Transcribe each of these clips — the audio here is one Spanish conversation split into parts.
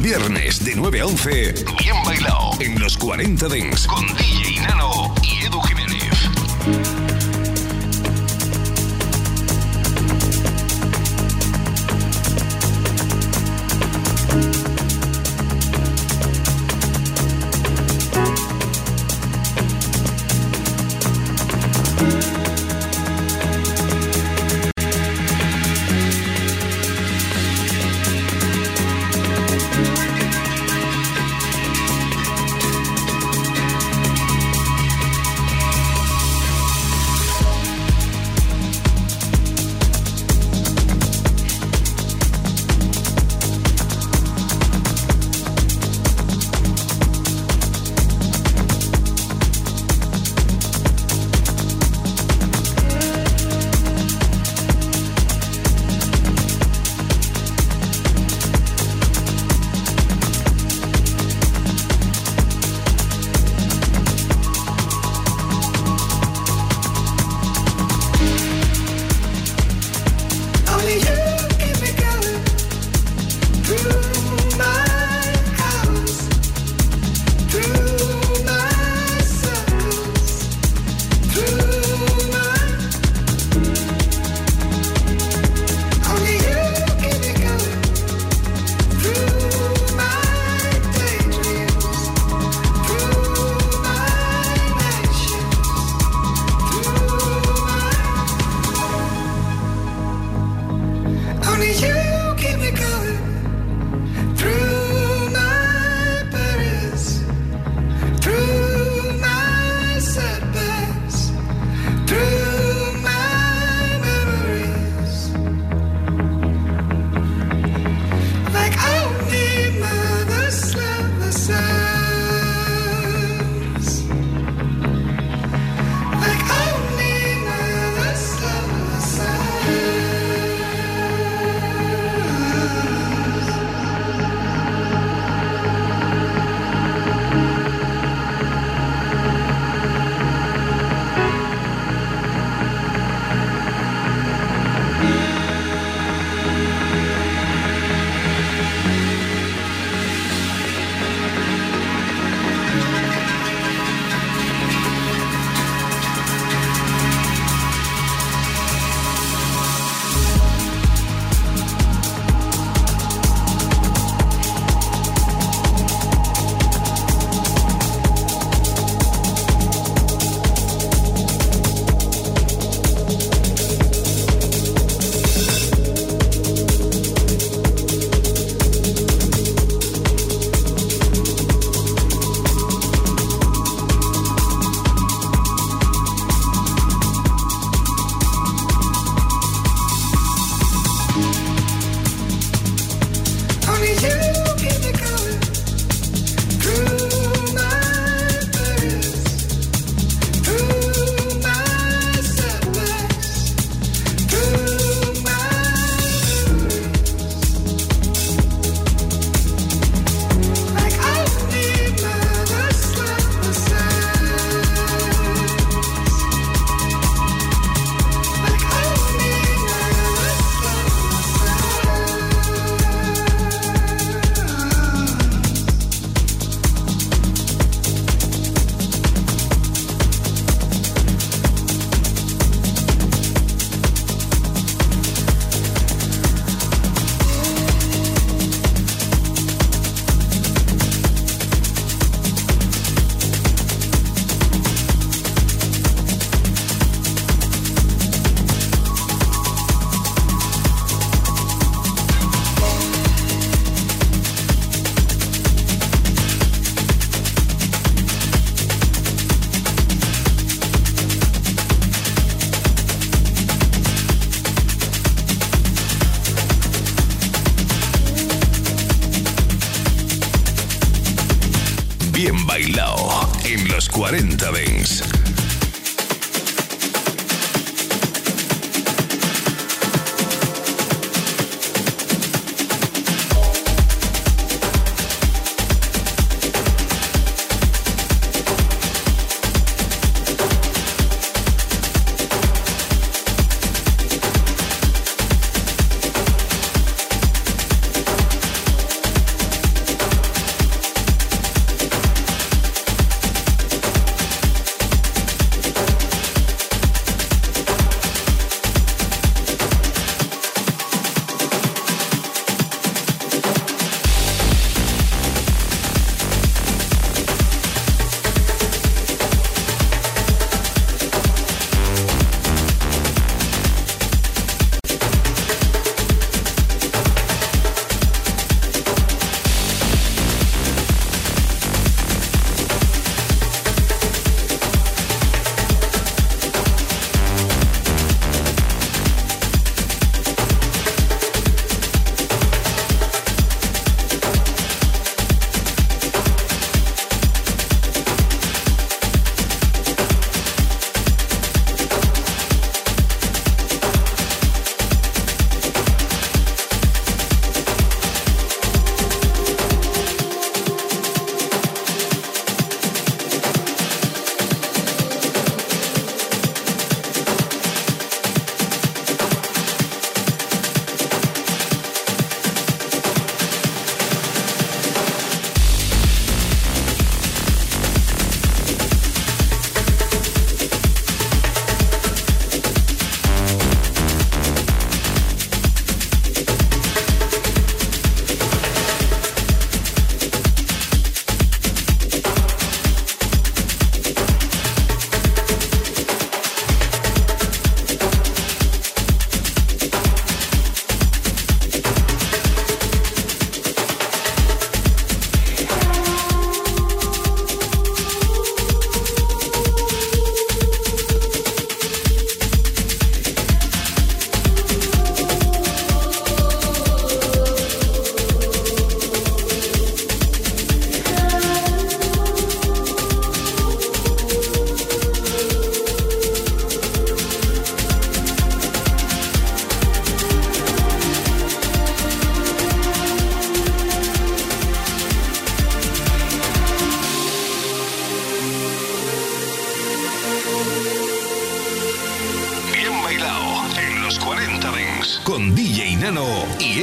Viernes de 9 a 11, bien bailado en los 40 Dents con DJ Nano y Edu Jiménez.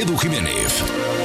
Y Edu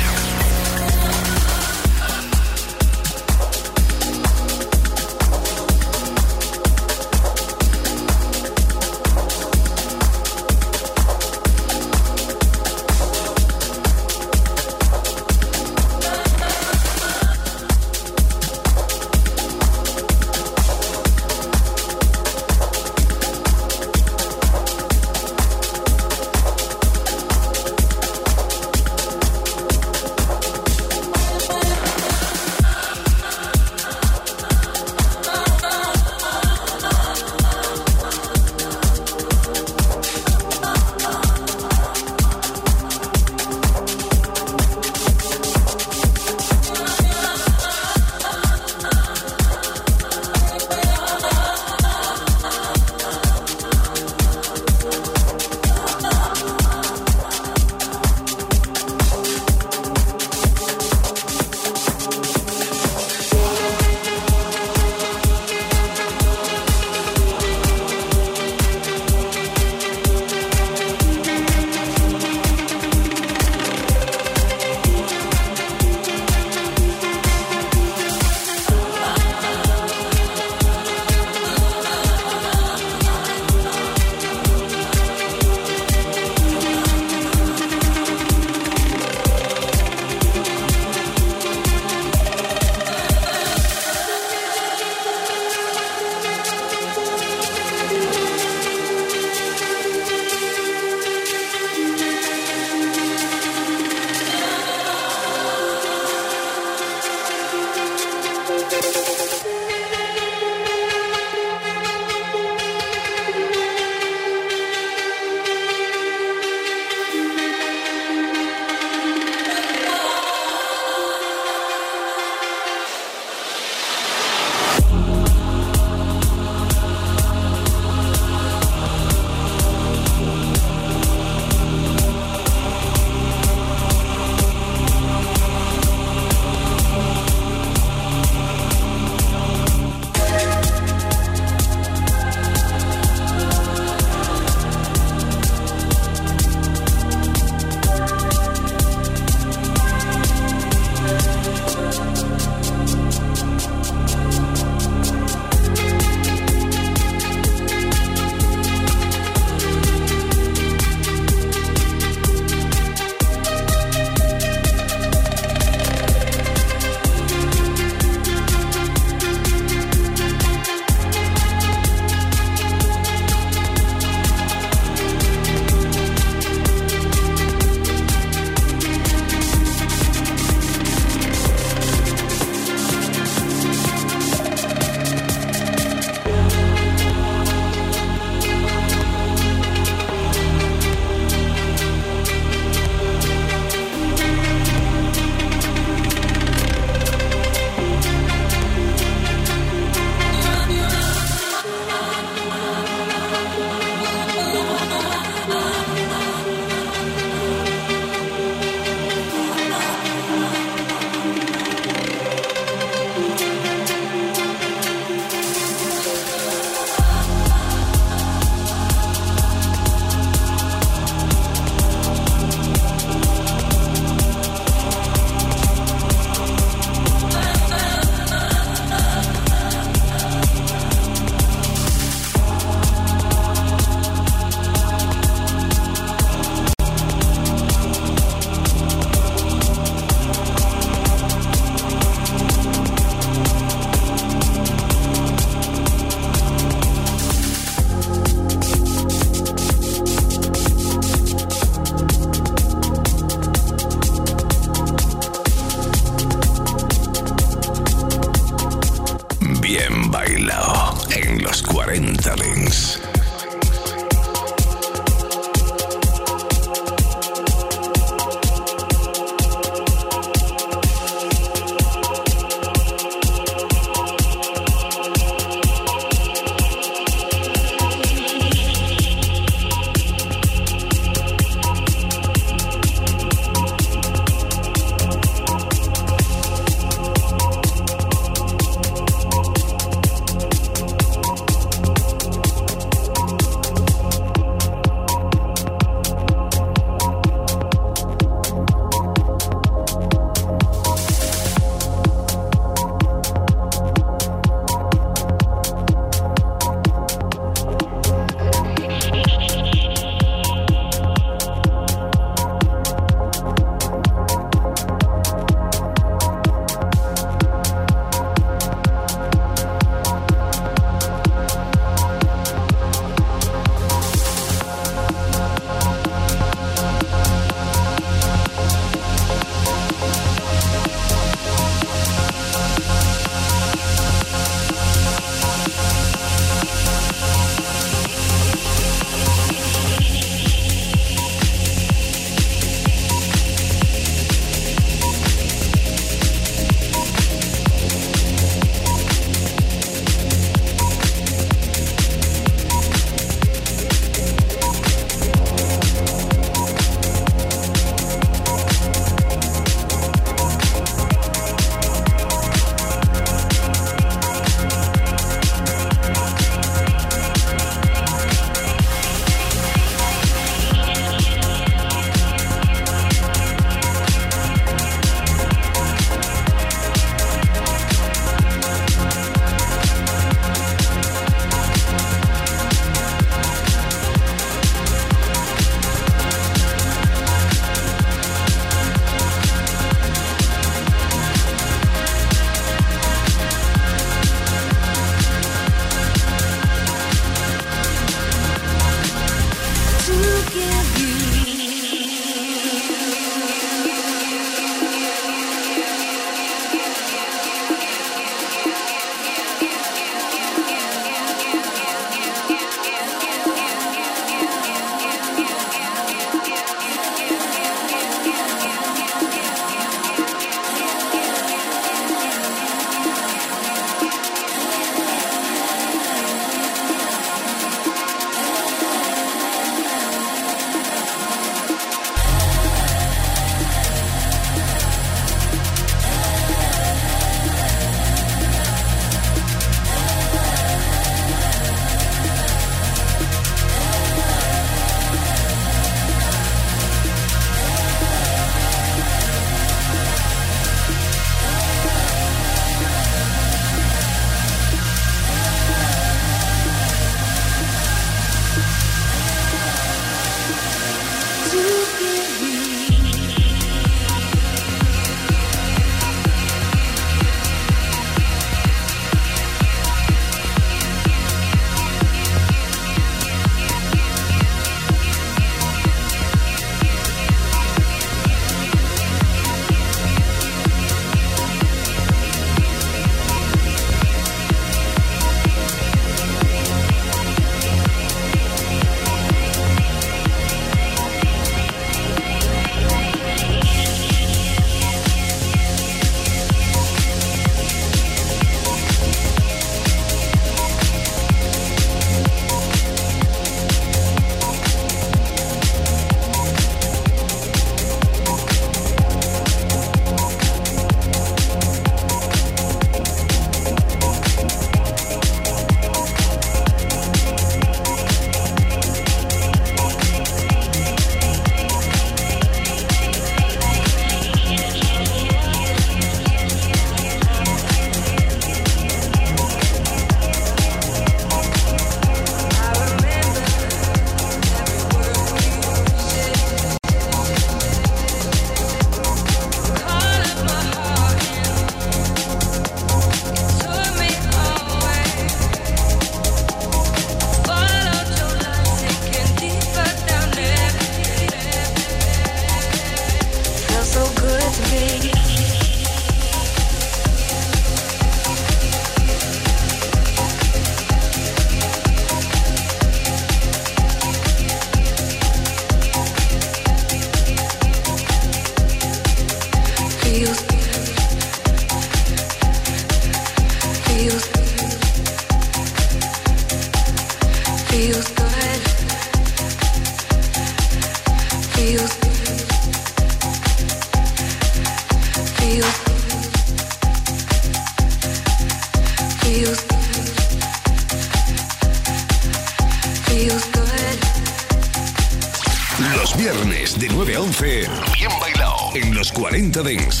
20.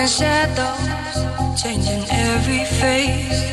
and shadows changing every face.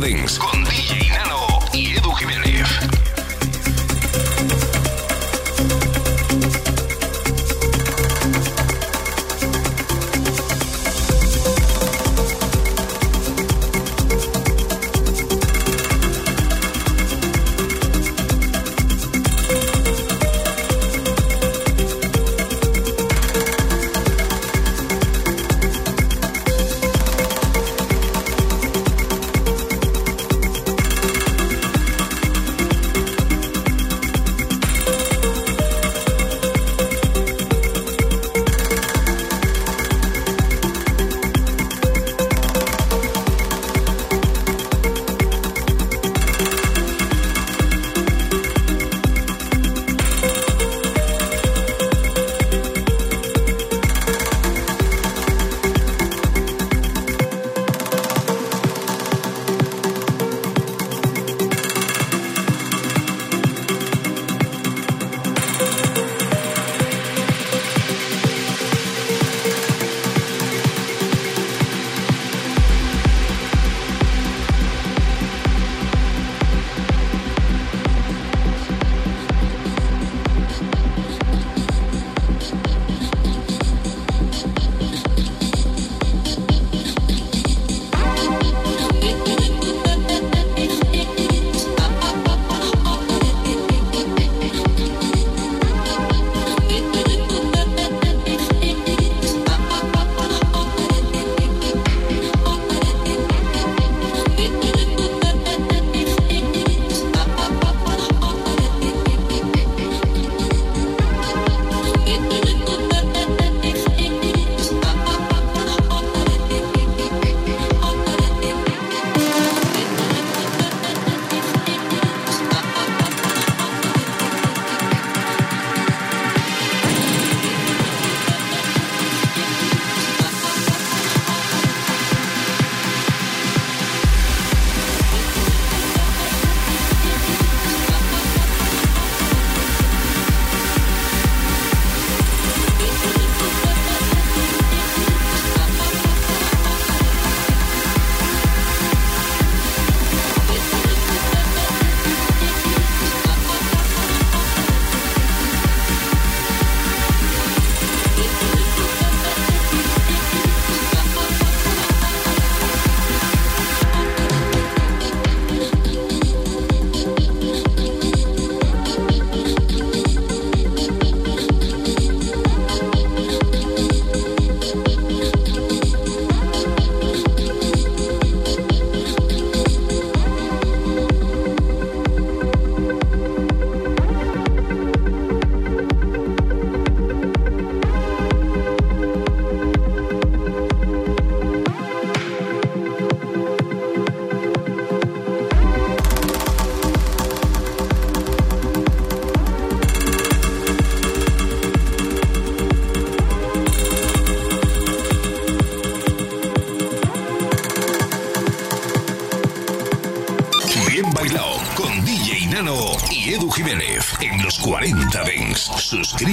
40